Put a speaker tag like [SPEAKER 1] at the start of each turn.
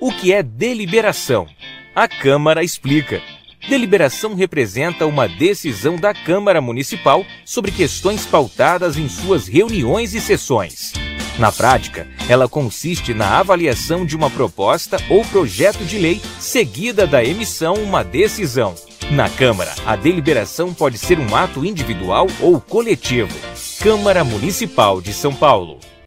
[SPEAKER 1] O que é deliberação? A Câmara explica. Deliberação representa uma decisão da Câmara Municipal sobre questões pautadas em suas reuniões e sessões. Na prática, ela consiste na avaliação de uma proposta ou projeto de lei seguida da emissão uma decisão. Na Câmara, a deliberação pode ser um ato individual ou coletivo. Câmara Municipal de São Paulo.